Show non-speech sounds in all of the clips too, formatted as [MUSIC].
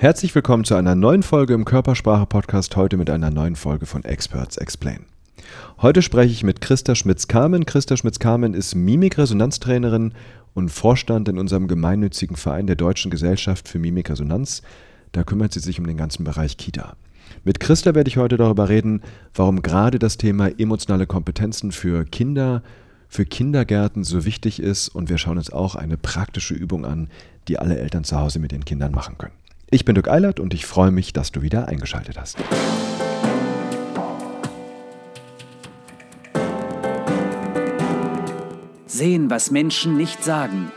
Herzlich willkommen zu einer neuen Folge im Körpersprache-Podcast, heute mit einer neuen Folge von Experts Explain. Heute spreche ich mit Christa Schmitz-Kamen. Christa Schmitz-Kamen ist Mimikresonanztrainerin und Vorstand in unserem gemeinnützigen Verein der Deutschen Gesellschaft für Mimikresonanz. Da kümmert sie sich um den ganzen Bereich Kita. Mit Christa werde ich heute darüber reden, warum gerade das Thema emotionale Kompetenzen für Kinder, für Kindergärten so wichtig ist und wir schauen uns auch eine praktische Übung an, die alle Eltern zu Hause mit den Kindern machen können. Ich bin Dirk Eilert und ich freue mich, dass du wieder eingeschaltet hast. Sehen, was Menschen nicht sagen.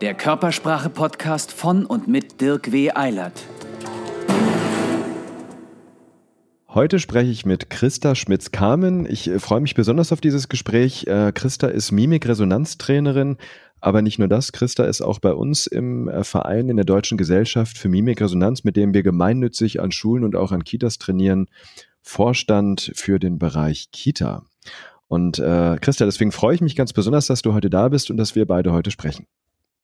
Der Körpersprache-Podcast von und mit Dirk W. Eilert. Heute spreche ich mit Christa Schmitz-Kamen. Ich äh, freue mich besonders auf dieses Gespräch. Äh, Christa ist Mimik-Resonanztrainerin, aber nicht nur das, Christa ist auch bei uns im äh, Verein in der Deutschen Gesellschaft für Mimikresonanz, mit dem wir gemeinnützig an Schulen und auch an Kitas trainieren, Vorstand für den Bereich Kita. Und äh, Christa, deswegen freue ich mich ganz besonders, dass du heute da bist und dass wir beide heute sprechen.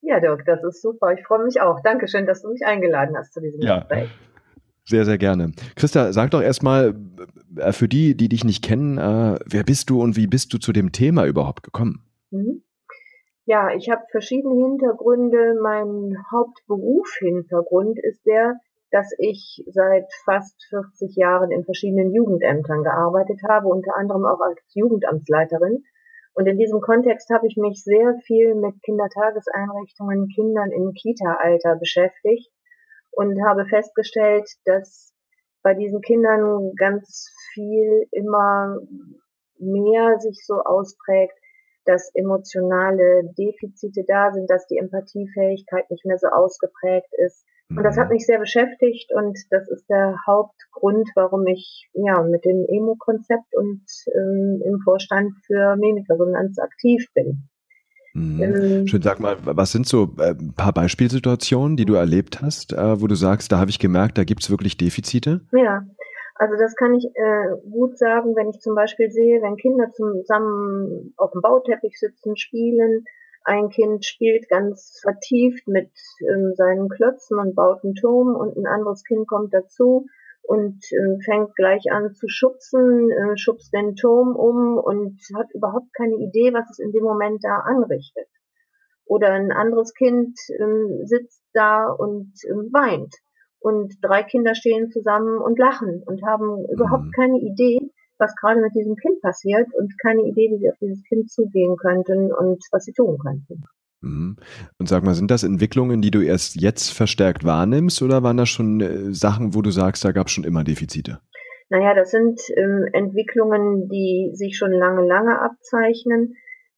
Ja, Dirk, das ist super. Ich freue mich auch. Dankeschön, dass du mich eingeladen hast zu diesem ja. Gespräch. Sehr, sehr gerne. Christa, sag doch erstmal äh, für die, die dich nicht kennen, äh, wer bist du und wie bist du zu dem Thema überhaupt gekommen? Mhm. Ja, ich habe verschiedene Hintergründe. Mein Hauptberuf-Hintergrund ist der, dass ich seit fast 40 Jahren in verschiedenen Jugendämtern gearbeitet habe, unter anderem auch als Jugendamtsleiterin. Und in diesem Kontext habe ich mich sehr viel mit Kindertageseinrichtungen, Kindern im Kita-Alter beschäftigt und habe festgestellt, dass bei diesen Kindern ganz viel immer mehr sich so ausprägt, dass emotionale Defizite da sind, dass die Empathiefähigkeit nicht mehr so ausgeprägt ist. Und das hat mhm. mich sehr beschäftigt und das ist der Hauptgrund, warum ich ja mit dem Emo-Konzept und ähm, im Vorstand für Mimikresonanz aktiv bin. Mhm. Ähm, Schön, sag mal, was sind so äh, ein paar Beispielsituationen, die du erlebt hast, äh, wo du sagst, da habe ich gemerkt, da gibt es wirklich Defizite? Ja, also das kann ich äh, gut sagen, wenn ich zum Beispiel sehe, wenn Kinder zusammen auf dem Bauteppich sitzen, spielen, ein Kind spielt ganz vertieft mit ähm, seinen Klötzen und baut einen Turm und ein anderes Kind kommt dazu und äh, fängt gleich an zu schubsen, äh, schubst den Turm um und hat überhaupt keine Idee, was es in dem Moment da anrichtet. Oder ein anderes Kind äh, sitzt da und äh, weint und drei Kinder stehen zusammen und lachen und haben überhaupt mhm. keine Idee, was gerade mit diesem Kind passiert und keine Idee, wie sie auf dieses Kind zugehen könnten und was sie tun könnten. Mhm. Und sag mal, sind das Entwicklungen, die du erst jetzt verstärkt wahrnimmst oder waren das schon äh, Sachen, wo du sagst, da gab es schon immer Defizite? Naja, das sind ähm, Entwicklungen, die sich schon lange, lange abzeichnen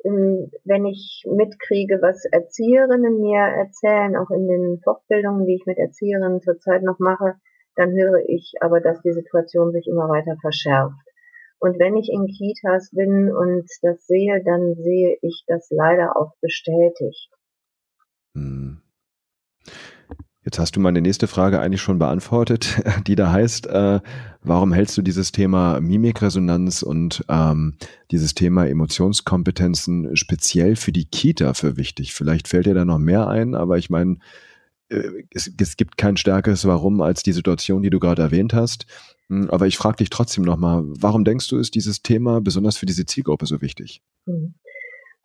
wenn ich mitkriege, was Erzieherinnen mir erzählen, auch in den Fortbildungen, die ich mit Erzieherinnen zurzeit noch mache, dann höre ich aber, dass die Situation sich immer weiter verschärft. Und wenn ich in Kitas bin und das sehe, dann sehe ich das leider auch bestätigt. Hm. Jetzt hast du meine nächste Frage eigentlich schon beantwortet, [LAUGHS] die da heißt, äh, warum hältst du dieses Thema Mimikresonanz und ähm, dieses Thema Emotionskompetenzen speziell für die Kita für wichtig? Vielleicht fällt dir da noch mehr ein, aber ich meine, äh, es, es, gibt kein stärkeres Warum als die Situation, die du gerade erwähnt hast. Hm, aber ich frage dich trotzdem nochmal, warum denkst du, ist dieses Thema besonders für diese Zielgruppe so wichtig? Mhm.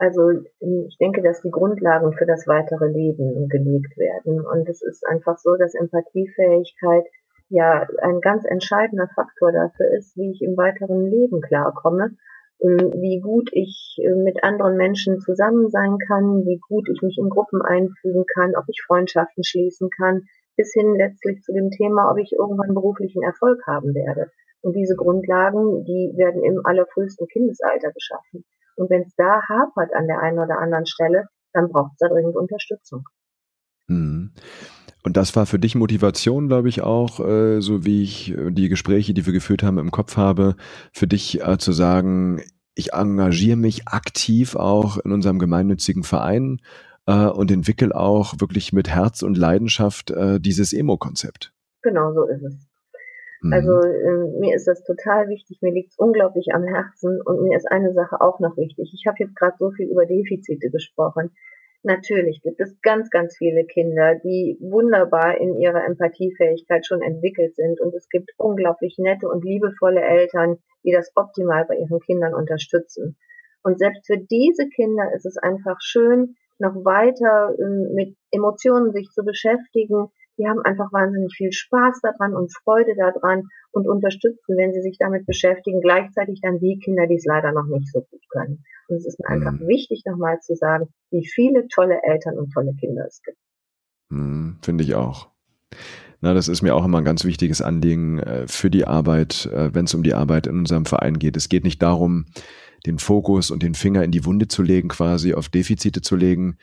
Also ich denke, dass die Grundlagen für das weitere Leben gelegt werden. Und es ist einfach so, dass Empathiefähigkeit ja ein ganz entscheidender Faktor dafür ist, wie ich im weiteren Leben klarkomme, wie gut ich äh, mit anderen Menschen zusammen sein kann, wie gut ich mich in Gruppen einfügen kann, ob ich Freundschaften schließen kann, bis hin letztlich zu dem Thema, ob ich irgendwann beruflichen Erfolg haben werde. Und diese Grundlagen, die werden im allerfrühesten Kindesalter geschaffen. Und wenn es da hapert an der einen oder anderen Stelle, dann braucht es da dringend Unterstützung. Mhm. Und das war für dich Motivation, glaube ich, auch, äh, so wie ich äh, die Gespräche, die wir geführt haben, im Kopf habe, für dich äh, zu sagen, ich engagiere mich aktiv auch in unserem gemeinnützigen Verein äh, und entwickle auch wirklich mit Herz und Leidenschaft äh, dieses Emo-Konzept. Genau so ist es. Also mhm. äh, mir ist das total wichtig, mir liegt es unglaublich am Herzen und mir ist eine Sache auch noch wichtig. Ich habe jetzt gerade so viel über Defizite gesprochen. Natürlich gibt es ganz, ganz viele Kinder, die wunderbar in ihrer Empathiefähigkeit schon entwickelt sind und es gibt unglaublich nette und liebevolle Eltern, die das optimal bei ihren Kindern unterstützen. Und selbst für diese Kinder ist es einfach schön, noch weiter ähm, mit Emotionen sich zu beschäftigen. Die haben einfach wahnsinnig viel Spaß daran und Freude daran und unterstützen, wenn sie sich damit beschäftigen, gleichzeitig dann die Kinder, die es leider noch nicht so gut können. Und es ist mir einfach mhm. wichtig, nochmal zu sagen, wie viele tolle Eltern und tolle Kinder es gibt. Mhm, Finde ich auch. Na, das ist mir auch immer ein ganz wichtiges Anliegen äh, für die Arbeit, äh, wenn es um die Arbeit in unserem Verein geht. Es geht nicht darum, den Fokus und den Finger in die Wunde zu legen, quasi auf Defizite zu legen,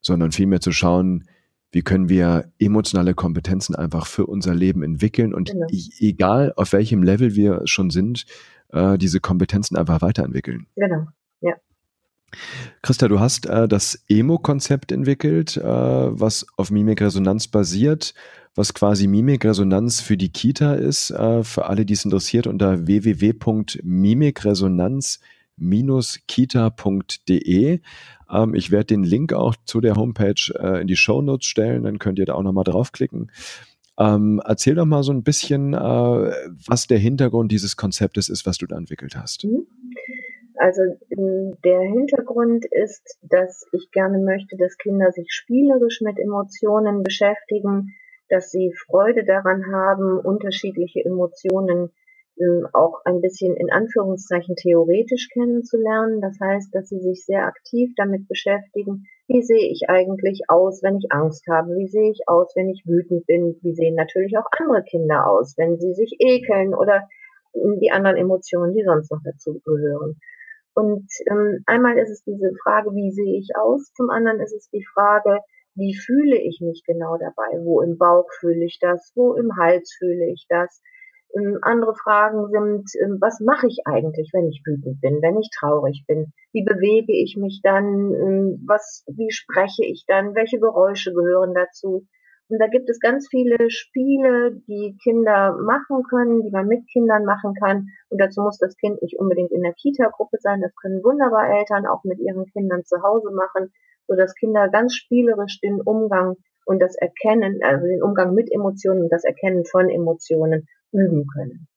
sondern vielmehr zu schauen, wie können wir emotionale Kompetenzen einfach für unser Leben entwickeln und genau. egal auf welchem Level wir schon sind, äh, diese Kompetenzen einfach weiterentwickeln. Genau, ja. Christa, du hast äh, das Emo-Konzept entwickelt, äh, was auf Mimikresonanz basiert, was quasi Mimikresonanz für die Kita ist. Äh, für alle, die es interessiert, unter www.mimikresonanz.de kita.de. Ähm, ich werde den Link auch zu der Homepage äh, in die Show Notes stellen, dann könnt ihr da auch nochmal draufklicken. Ähm, erzähl doch mal so ein bisschen, äh, was der Hintergrund dieses Konzeptes ist, was du da entwickelt hast. Mhm. Also der Hintergrund ist, dass ich gerne möchte, dass Kinder sich spielerisch mit Emotionen beschäftigen, dass sie Freude daran haben, unterschiedliche Emotionen auch ein bisschen in Anführungszeichen theoretisch kennenzulernen. Das heißt, dass sie sich sehr aktiv damit beschäftigen, wie sehe ich eigentlich aus, wenn ich Angst habe, wie sehe ich aus, wenn ich wütend bin, wie sehen natürlich auch andere Kinder aus, wenn sie sich ekeln oder die anderen Emotionen, die sonst noch dazu gehören. Und ähm, einmal ist es diese Frage, wie sehe ich aus, zum anderen ist es die Frage, wie fühle ich mich genau dabei, wo im Bauch fühle ich das, wo im Hals fühle ich das, ähm, andere Fragen sind, ähm, was mache ich eigentlich, wenn ich wütend bin, wenn ich traurig bin? Wie bewege ich mich dann? Ähm, was, wie spreche ich dann? Welche Geräusche gehören dazu? Und da gibt es ganz viele Spiele, die Kinder machen können, die man mit Kindern machen kann. Und dazu muss das Kind nicht unbedingt in der Kita-Gruppe sein. Das können wunderbar Eltern auch mit ihren Kindern zu Hause machen, sodass Kinder ganz spielerisch den Umgang und das Erkennen, also den Umgang mit Emotionen und das Erkennen von Emotionen üben können.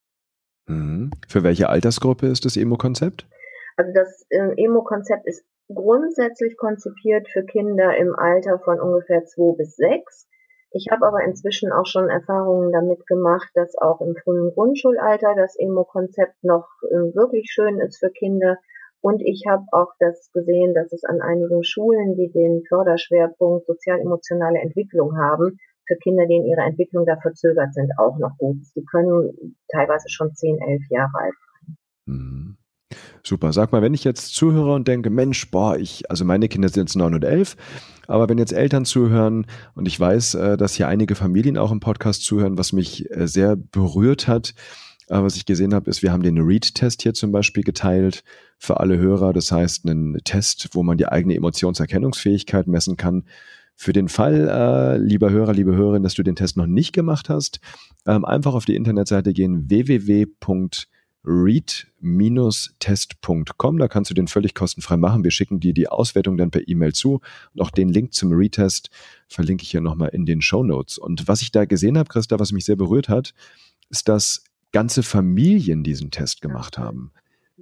Mhm. Für welche Altersgruppe ist das Emo-Konzept? Also das äh, Emo-Konzept ist grundsätzlich konzipiert für Kinder im Alter von ungefähr zwei bis sechs. Ich habe aber inzwischen auch schon Erfahrungen damit gemacht, dass auch im frühen Grundschulalter das Emo-Konzept noch äh, wirklich schön ist für Kinder. Und ich habe auch das gesehen, dass es an einigen Schulen, die den Förderschwerpunkt sozial-emotionale Entwicklung haben, für Kinder, die in ihrer Entwicklung da verzögert sind, auch noch gut ist. Die können teilweise schon 10, 11 Jahre alt sein. Mhm. Super. Sag mal, wenn ich jetzt zuhöre und denke, Mensch, boah, ich, also meine Kinder sind jetzt neun und elf, aber wenn jetzt Eltern zuhören und ich weiß, äh, dass hier einige Familien auch im Podcast zuhören, was mich äh, sehr berührt hat, äh, was ich gesehen habe, ist, wir haben den Read-Test hier zum Beispiel geteilt für alle Hörer. Das heißt, einen Test, wo man die eigene Emotionserkennungsfähigkeit messen kann. Für den Fall, äh, lieber Hörer, liebe Hörerin, dass du den Test noch nicht gemacht hast, ähm, einfach auf die Internetseite gehen www.read-test.com. Da kannst du den völlig kostenfrei machen. Wir schicken dir die Auswertung dann per E-Mail zu. Und auch den Link zum Retest verlinke ich hier nochmal in den Show Notes. Und was ich da gesehen habe, Christa, was mich sehr berührt hat, ist, dass ganze Familien diesen Test gemacht haben.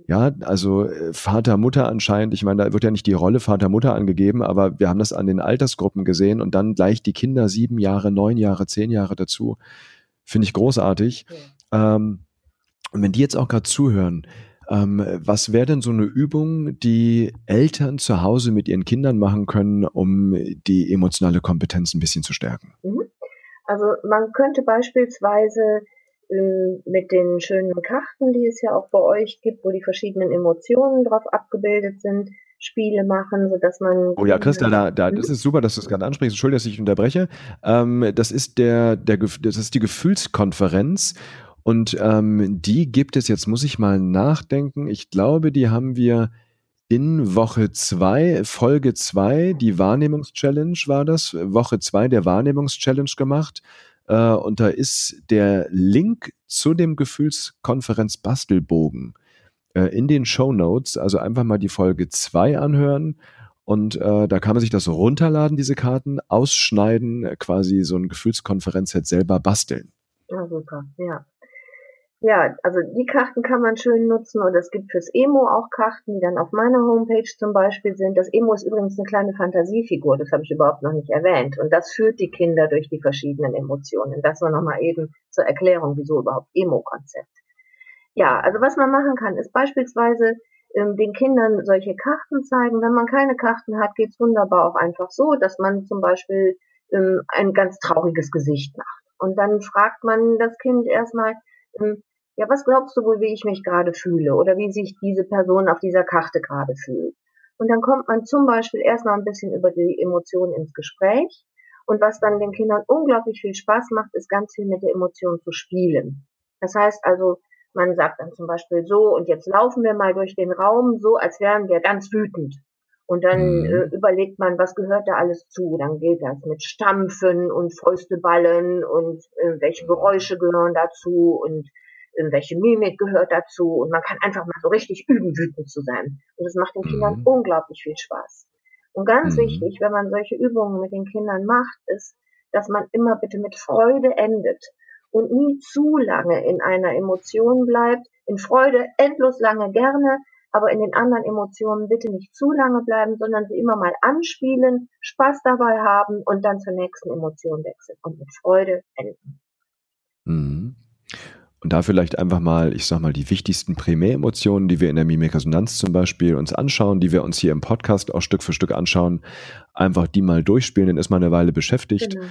Ja, also äh, Vater, Mutter anscheinend, ich meine, da wird ja nicht die Rolle Vater, Mutter angegeben, aber wir haben das an den Altersgruppen gesehen und dann gleich die Kinder sieben Jahre, neun Jahre, zehn Jahre dazu. Finde ich großartig. Ja. Ähm, und wenn die jetzt auch gerade zuhören, ähm, was wäre denn so eine Übung, die Eltern zu Hause mit ihren Kindern machen können, um die emotionale Kompetenz ein bisschen zu stärken? Mhm. Also man könnte beispielsweise mit den schönen Karten, die es ja auch bei euch gibt, wo die verschiedenen Emotionen drauf abgebildet sind, Spiele machen, so dass man. Oh ja, Christa, da, da, das ist super, dass du es gerade ansprichst. Entschuldigung, dass ich unterbreche. Ähm, das ist der, der, das ist die Gefühlskonferenz. Und ähm, die gibt es, jetzt muss ich mal nachdenken. Ich glaube, die haben wir in Woche zwei, Folge zwei, die Wahrnehmungs-Challenge war das, Woche zwei der Wahrnehmungs-Challenge gemacht. Äh, und da ist der Link zu dem Gefühlskonferenz Bastelbogen äh, in den Show Notes. Also einfach mal die Folge 2 anhören Und äh, da kann man sich das runterladen, diese Karten, ausschneiden, quasi so ein Gefühlskonferenzset selber basteln. Ja, super, ja. Ja, also die Karten kann man schön nutzen und es gibt fürs Emo auch Karten, die dann auf meiner Homepage zum Beispiel sind. Das Emo ist übrigens eine kleine Fantasiefigur, das habe ich überhaupt noch nicht erwähnt. Und das führt die Kinder durch die verschiedenen Emotionen. Das war nochmal eben zur Erklärung, wieso überhaupt Emo-Konzept. Ja, also was man machen kann, ist beispielsweise ähm, den Kindern solche Karten zeigen. Wenn man keine Karten hat, geht's wunderbar auch einfach so, dass man zum Beispiel ähm, ein ganz trauriges Gesicht macht. Und dann fragt man das Kind erstmal, ähm, ja, was glaubst du wohl, wie ich mich gerade fühle oder wie sich diese Person auf dieser Karte gerade fühlt? Und dann kommt man zum Beispiel erstmal ein bisschen über die Emotionen ins Gespräch. Und was dann den Kindern unglaublich viel Spaß macht, ist ganz viel mit der Emotion zu spielen. Das heißt also, man sagt dann zum Beispiel so, und jetzt laufen wir mal durch den Raum, so als wären wir ganz wütend. Und dann mhm. äh, überlegt man, was gehört da alles zu. Dann geht das mit Stampfen und Fäusteballen und äh, welche Geräusche gehören dazu und welche Mimik gehört dazu und man kann einfach mal so richtig üben, wütend zu sein. Und das macht den Kindern mhm. unglaublich viel Spaß. Und ganz mhm. wichtig, wenn man solche Übungen mit den Kindern macht, ist, dass man immer bitte mit Freude endet und nie zu lange in einer Emotion bleibt. In Freude endlos lange gerne, aber in den anderen Emotionen bitte nicht zu lange bleiben, sondern sie immer mal anspielen, Spaß dabei haben und dann zur nächsten Emotion wechseln und mit Freude enden. Mhm. Und da vielleicht einfach mal, ich sag mal, die wichtigsten Primäremotionen, die wir in der Mimikresonanz zum Beispiel uns anschauen, die wir uns hier im Podcast auch Stück für Stück anschauen, einfach die mal durchspielen, dann ist man eine Weile beschäftigt. Genau.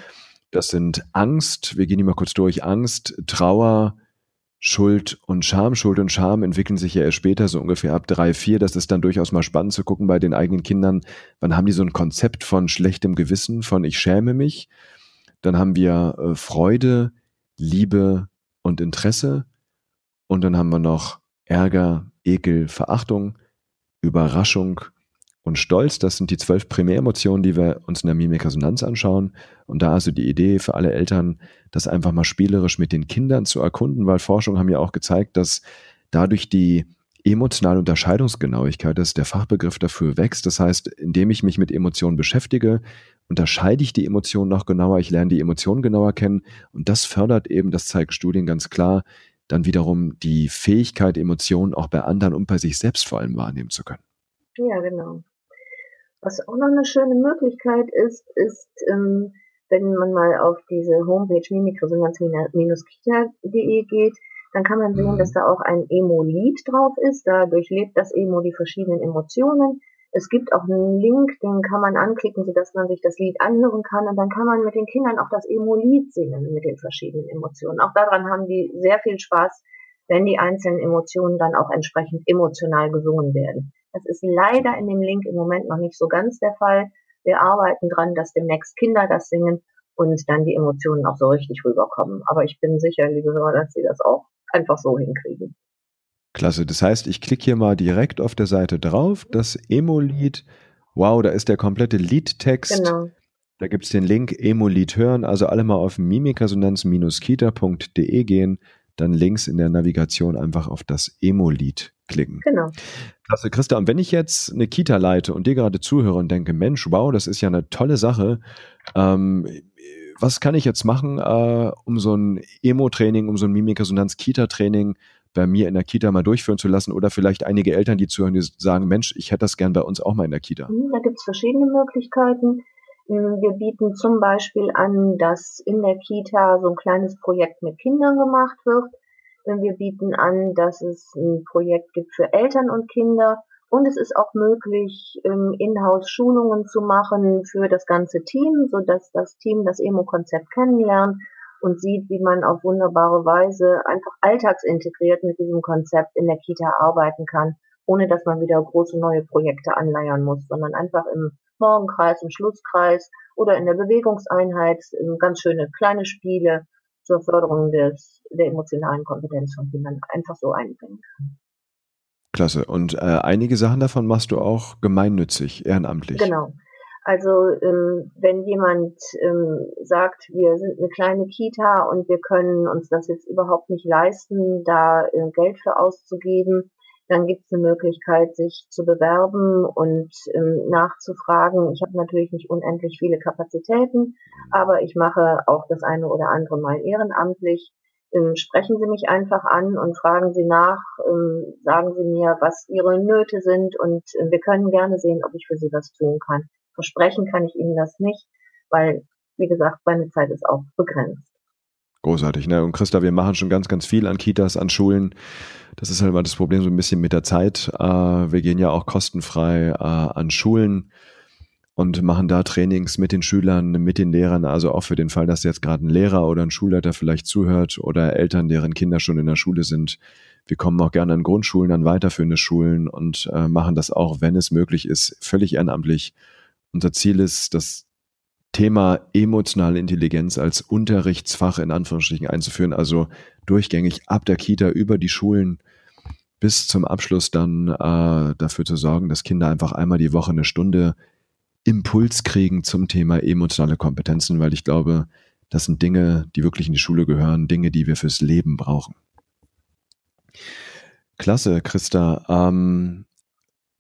Das sind Angst, wir gehen die mal kurz durch, Angst, Trauer, Schuld und Scham. Schuld und Scham entwickeln sich ja erst später, so ungefähr ab drei, vier. Das ist dann durchaus mal spannend zu gucken bei den eigenen Kindern. Wann haben die so ein Konzept von schlechtem Gewissen, von ich schäme mich? Dann haben wir äh, Freude, Liebe, und Interesse. Und dann haben wir noch Ärger, Ekel, Verachtung, Überraschung und Stolz. Das sind die zwölf Primäremotionen, die wir uns in der Mimikresonanz anschauen. Und da also die Idee für alle Eltern, das einfach mal spielerisch mit den Kindern zu erkunden, weil Forschungen haben ja auch gezeigt, dass dadurch die emotionale Unterscheidungsgenauigkeit, das ist der Fachbegriff dafür, wächst. Das heißt, indem ich mich mit Emotionen beschäftige, unterscheide ich die Emotionen noch genauer, ich lerne die Emotionen genauer kennen und das fördert eben, das zeigen Studien ganz klar, dann wiederum die Fähigkeit, Emotionen auch bei anderen und bei sich selbst vor allem wahrnehmen zu können. Ja, genau. Was auch noch eine schöne Möglichkeit ist, ist, ähm, wenn man mal auf diese Homepage mimikresonanz-kita.de geht, dann kann man sehen, dass mhm. da auch ein Emo-Lied drauf ist. Da durchlebt das Emo die verschiedenen Emotionen. Es gibt auch einen Link, den kann man anklicken, sodass man sich das Lied anhören kann. Und dann kann man mit den Kindern auch das Emo-Lied singen mit den verschiedenen Emotionen. Auch daran haben die sehr viel Spaß, wenn die einzelnen Emotionen dann auch entsprechend emotional gesungen werden. Das ist leider in dem Link im Moment noch nicht so ganz der Fall. Wir arbeiten dran, dass demnächst Kinder das singen und dann die Emotionen auch so richtig rüberkommen. Aber ich bin sicher, liebe Hörer, dass sie das auch einfach so hinkriegen. Klasse. Das heißt, ich klicke hier mal direkt auf der Seite drauf, das Emo-Lied. Wow, da ist der komplette Liedtext. Genau. Da gibt es den Link Emo-Lied hören. Also alle mal auf mimikresonanz-kita.de gehen, dann links in der Navigation einfach auf das Emo-Lied klicken. Genau. Klasse, Christa. Und wenn ich jetzt eine Kita leite und dir gerade zuhöre und denke, Mensch, wow, das ist ja eine tolle Sache. Ähm, was kann ich jetzt machen, äh, um so ein Emo-Training, um so ein Mimikresonanz-Kita-Training bei mir in der Kita mal durchführen zu lassen oder vielleicht einige Eltern, die zuhören, die sagen, Mensch, ich hätte das gern bei uns auch mal in der Kita. Mhm, da gibt es verschiedene Möglichkeiten. Mhm, wir bieten zum Beispiel an, dass in der Kita so ein kleines Projekt mit Kindern gemacht wird. Wir bieten an, dass es ein Projekt gibt für Eltern und Kinder. Und es ist auch möglich, ähm, Inhouse-Schulungen zu machen für das ganze Team, so dass das Team das Emo-Konzept kennenlernt und sieht, wie man auf wunderbare Weise einfach alltagsintegriert mit diesem Konzept in der Kita arbeiten kann, ohne dass man wieder große neue Projekte anleiern muss, sondern einfach im Morgenkreis, im Schlusskreis oder in der Bewegungseinheit ganz schöne kleine Spiele zur Förderung des, der emotionalen Kompetenz von Kindern einfach so einbringen kann. Klasse. Und äh, einige Sachen davon machst du auch gemeinnützig, ehrenamtlich. Genau. Also ähm, wenn jemand ähm, sagt, wir sind eine kleine Kita und wir können uns das jetzt überhaupt nicht leisten, da äh, Geld für auszugeben, dann gibt es eine Möglichkeit, sich zu bewerben und ähm, nachzufragen. Ich habe natürlich nicht unendlich viele Kapazitäten, aber ich mache auch das eine oder andere mal ehrenamtlich. Ähm, sprechen Sie mich einfach an und fragen Sie nach, ähm, sagen Sie mir, was Ihre Nöte sind und äh, wir können gerne sehen, ob ich für Sie was tun kann. Versprechen kann ich Ihnen das nicht, weil, wie gesagt, meine Zeit ist auch begrenzt. Großartig, ne? Und Christa, wir machen schon ganz, ganz viel an Kitas, an Schulen. Das ist halt immer das Problem so ein bisschen mit der Zeit. Äh, wir gehen ja auch kostenfrei äh, an Schulen und machen da Trainings mit den Schülern, mit den Lehrern. Also auch für den Fall, dass jetzt gerade ein Lehrer oder ein Schulleiter vielleicht zuhört oder Eltern, deren Kinder schon in der Schule sind. Wir kommen auch gerne an Grundschulen, an weiterführende Schulen und äh, machen das auch, wenn es möglich ist, völlig ehrenamtlich. Unser Ziel ist, dass Thema emotionale Intelligenz als Unterrichtsfach in Anführungsstrichen einzuführen, also durchgängig ab der Kita über die Schulen bis zum Abschluss dann äh, dafür zu sorgen, dass Kinder einfach einmal die Woche eine Stunde Impuls kriegen zum Thema emotionale Kompetenzen, weil ich glaube, das sind Dinge, die wirklich in die Schule gehören, Dinge, die wir fürs Leben brauchen. Klasse, Christa. Ähm,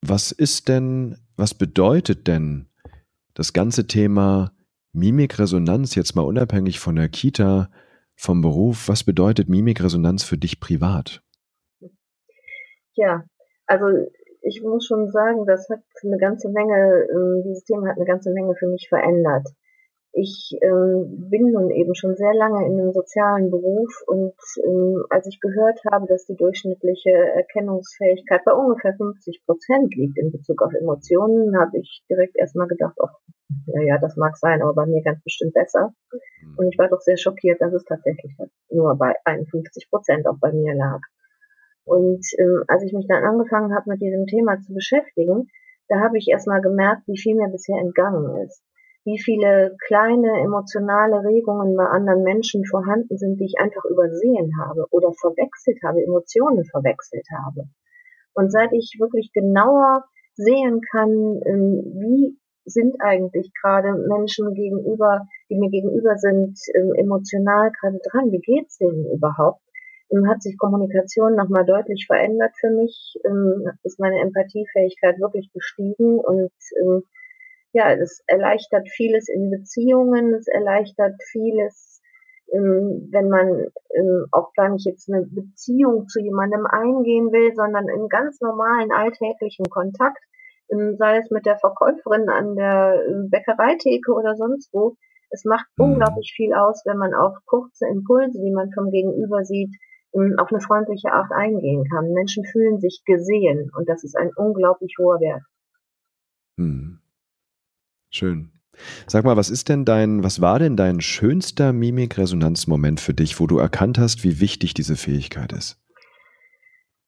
was ist denn, was bedeutet denn das ganze Thema Mimikresonanz jetzt mal unabhängig von der Kita, vom Beruf, was bedeutet Mimikresonanz für dich privat? Ja, also ich muss schon sagen, das hat eine ganze Menge, ähm, dieses Thema hat eine ganze Menge für mich verändert. Ich ähm, bin nun eben schon sehr lange in einem sozialen Beruf und ähm, als ich gehört habe, dass die durchschnittliche Erkennungsfähigkeit bei ungefähr 50 Prozent liegt in Bezug auf Emotionen, habe ich direkt erstmal gedacht, ach, ja, ja, das mag sein, aber bei mir ganz bestimmt besser. Mhm. Und ich war doch sehr schockiert, dass es tatsächlich nur bei 51 Prozent auch bei mir lag. Und ähm, als ich mich dann angefangen habe, mit diesem Thema zu beschäftigen, da habe ich erstmal gemerkt, wie viel mir bisher entgangen ist wie viele kleine emotionale Regungen bei anderen Menschen vorhanden sind, die ich einfach übersehen habe oder verwechselt habe, Emotionen verwechselt habe. Und seit ich wirklich genauer sehen kann, ähm, wie sind eigentlich gerade Menschen gegenüber, die mir gegenüber sind, ähm, emotional gerade dran, wie geht's denen überhaupt, ähm, hat sich Kommunikation nochmal deutlich verändert für mich, ist meine Empathiefähigkeit wirklich gestiegen? Und ja, es erleichtert vieles in Beziehungen, es erleichtert vieles, ähm, wenn man ähm, auch gar nicht jetzt eine Beziehung zu jemandem eingehen will, sondern in ganz normalen alltäglichen Kontakt, ähm, sei es mit der Verkäuferin an der Bäckereitheke oder sonst wo. Es macht mhm. unglaublich viel aus, wenn man auf kurze Impulse, die man vom Gegenüber sieht, auf eine freundliche Art eingehen kann. Menschen fühlen sich gesehen und das ist ein unglaublich hoher Wert. Mhm. Schön. Sag mal, was ist denn dein, was war denn dein schönster Mimikresonanzmoment für dich, wo du erkannt hast, wie wichtig diese Fähigkeit ist?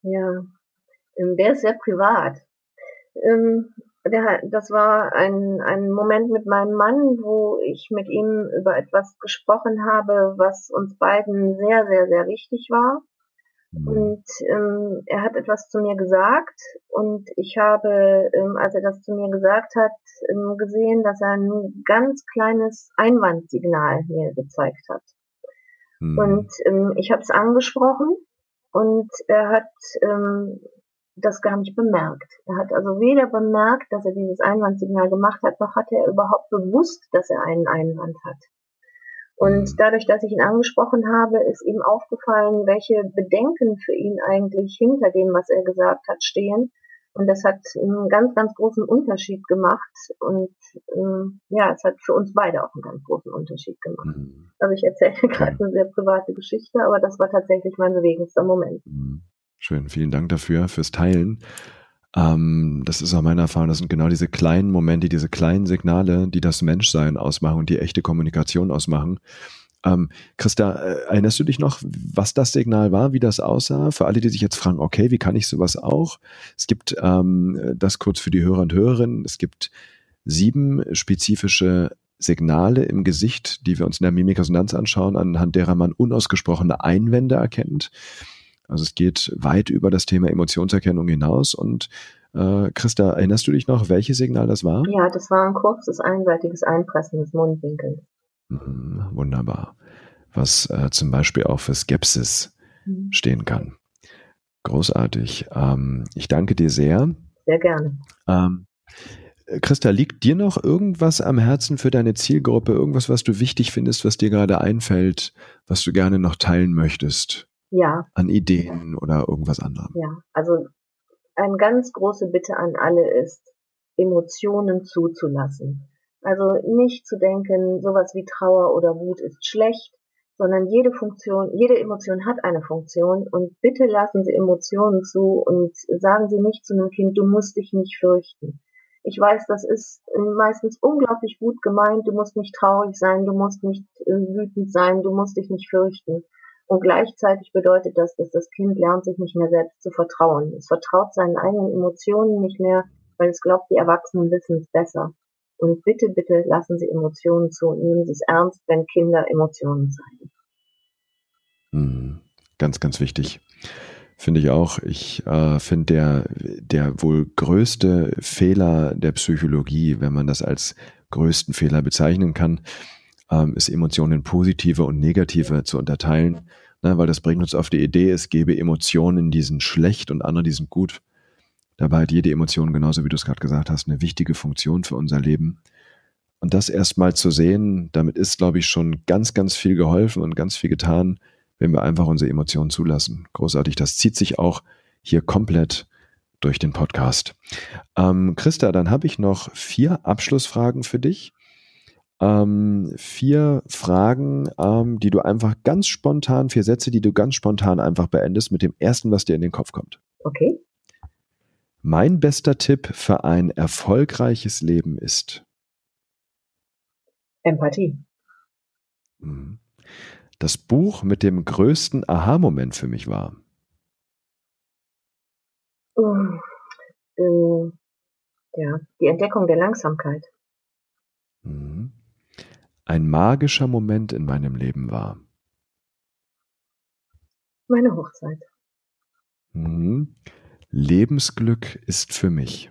Ja, ähm, der ist sehr privat. Ähm, das war ein, ein Moment mit meinem Mann, wo ich mit ihm über etwas gesprochen habe, was uns beiden sehr, sehr, sehr wichtig war. Mhm. Und ähm, er hat etwas zu mir gesagt und ich habe, ähm, als er das zu mir gesagt hat, ähm, gesehen, dass er ein ganz kleines Einwandsignal mir gezeigt hat. Mhm. Und ähm, ich habe es angesprochen und er hat ähm, das gar nicht bemerkt. Er hat also weder bemerkt, dass er dieses Einwandsignal gemacht hat, noch hat er überhaupt bewusst, dass er einen Einwand hat. Und dadurch, dass ich ihn angesprochen habe, ist ihm aufgefallen, welche Bedenken für ihn eigentlich hinter dem, was er gesagt hat, stehen. Und das hat einen ganz, ganz großen Unterschied gemacht. Und ähm, ja, es hat für uns beide auch einen ganz großen Unterschied gemacht. Mhm. Also ich erzähle [LAUGHS] gerade eine sehr private Geschichte, aber das war tatsächlich mein bewegendster Moment. Mhm. Schön, vielen Dank dafür, fürs Teilen. Ähm, das ist auch meine Erfahrung, das sind genau diese kleinen Momente, diese kleinen Signale, die das Menschsein ausmachen und die echte Kommunikation ausmachen. Ähm, Christa, äh, erinnerst du dich noch, was das Signal war, wie das aussah? Für alle, die sich jetzt fragen, okay, wie kann ich sowas auch? Es gibt ähm, das kurz für die Hörer und Hörerinnen, es gibt sieben spezifische Signale im Gesicht, die wir uns in der Mimikresonanz anschauen, anhand derer man unausgesprochene Einwände erkennt. Also es geht weit über das Thema Emotionserkennung hinaus. Und äh, Christa, erinnerst du dich noch, welches Signal das war? Ja, das war ein kurzes, einseitiges Einpressen des Mundwinkels. Mhm, wunderbar. Was äh, zum Beispiel auch für Skepsis mhm. stehen kann. Großartig. Ähm, ich danke dir sehr. Sehr gerne. Ähm, Christa, liegt dir noch irgendwas am Herzen für deine Zielgruppe? Irgendwas, was du wichtig findest, was dir gerade einfällt, was du gerne noch teilen möchtest? Ja. An Ideen oder irgendwas anderem? Ja, also eine ganz große Bitte an alle ist, Emotionen zuzulassen. Also nicht zu denken, sowas wie Trauer oder Wut ist schlecht, sondern jede Funktion, jede Emotion hat eine Funktion und bitte lassen Sie Emotionen zu und sagen Sie nicht zu einem Kind, du musst dich nicht fürchten. Ich weiß, das ist meistens unglaublich gut gemeint, du musst nicht traurig sein, du musst nicht äh, wütend sein, du musst dich nicht fürchten. Und gleichzeitig bedeutet das, dass das Kind lernt, sich nicht mehr selbst zu vertrauen. Es vertraut seinen eigenen Emotionen nicht mehr, weil es glaubt, die Erwachsenen wissen es besser. Und bitte, bitte lassen Sie Emotionen zu und nehmen Sie es ernst, wenn Kinder Emotionen zeigen. Hm, ganz, ganz wichtig. Finde ich auch. Ich äh, finde der, der wohl größte Fehler der Psychologie, wenn man das als größten Fehler bezeichnen kann, ähm, ist Emotionen positive und negative zu unterteilen. Ne, weil das bringt uns auf die Idee, es gäbe Emotionen, die sind schlecht und andere, die sind gut. Dabei hat jede Emotion, genauso wie du es gerade gesagt hast, eine wichtige Funktion für unser Leben. Und das erstmal zu sehen, damit ist, glaube ich, schon ganz, ganz viel geholfen und ganz viel getan, wenn wir einfach unsere Emotionen zulassen. Großartig. Das zieht sich auch hier komplett durch den Podcast. Ähm, Christa, dann habe ich noch vier Abschlussfragen für dich. Ähm, vier Fragen, ähm, die du einfach ganz spontan, vier Sätze, die du ganz spontan einfach beendest mit dem ersten, was dir in den Kopf kommt. Okay. Mein bester Tipp für ein erfolgreiches Leben ist Empathie. Mhm. Das Buch mit dem größten Aha-Moment für mich war. Uh, äh, ja, die Entdeckung der Langsamkeit. Mhm. Ein magischer Moment in meinem Leben war. Meine Hochzeit. Mhm. Lebensglück ist für mich.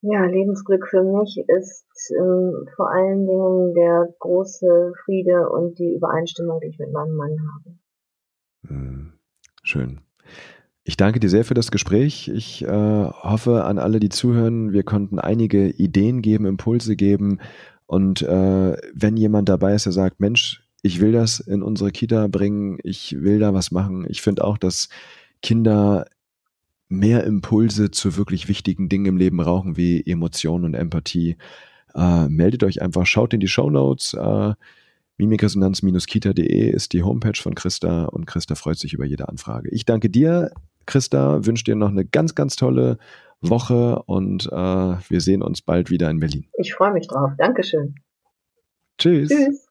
Ja, Lebensglück für mich ist ähm, vor allen Dingen der große Friede und die Übereinstimmung, die ich mit meinem Mann habe. Hm, schön. Ich danke dir sehr für das Gespräch. Ich äh, hoffe an alle, die zuhören, wir konnten einige Ideen geben, Impulse geben. Und äh, wenn jemand dabei ist, der sagt, Mensch, ich will das in unsere Kita bringen, ich will da was machen. Ich finde auch, dass Kinder mehr Impulse zu wirklich wichtigen Dingen im Leben brauchen, wie Emotionen und Empathie. Äh, meldet euch einfach, schaut in die Show Notes. Äh, Mimikresonanz-kita.de ist die Homepage von Christa und Christa freut sich über jede Anfrage. Ich danke dir, Christa, wünsche dir noch eine ganz, ganz tolle Woche und äh, wir sehen uns bald wieder in Berlin. Ich freue mich drauf. Dankeschön. Tschüss. Tschüss.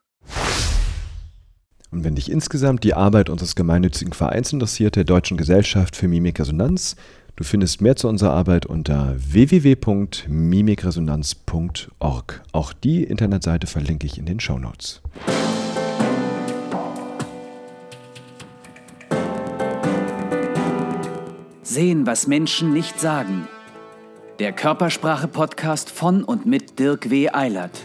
Und wenn dich insgesamt die Arbeit unseres gemeinnützigen Vereins interessiert, der Deutschen Gesellschaft für Mimikresonanz, du findest mehr zu unserer Arbeit unter www.mimikresonanz.org. Auch die Internetseite verlinke ich in den Show Notes. Sehen, was Menschen nicht sagen. Der Körpersprache-Podcast von und mit Dirk W. Eilert.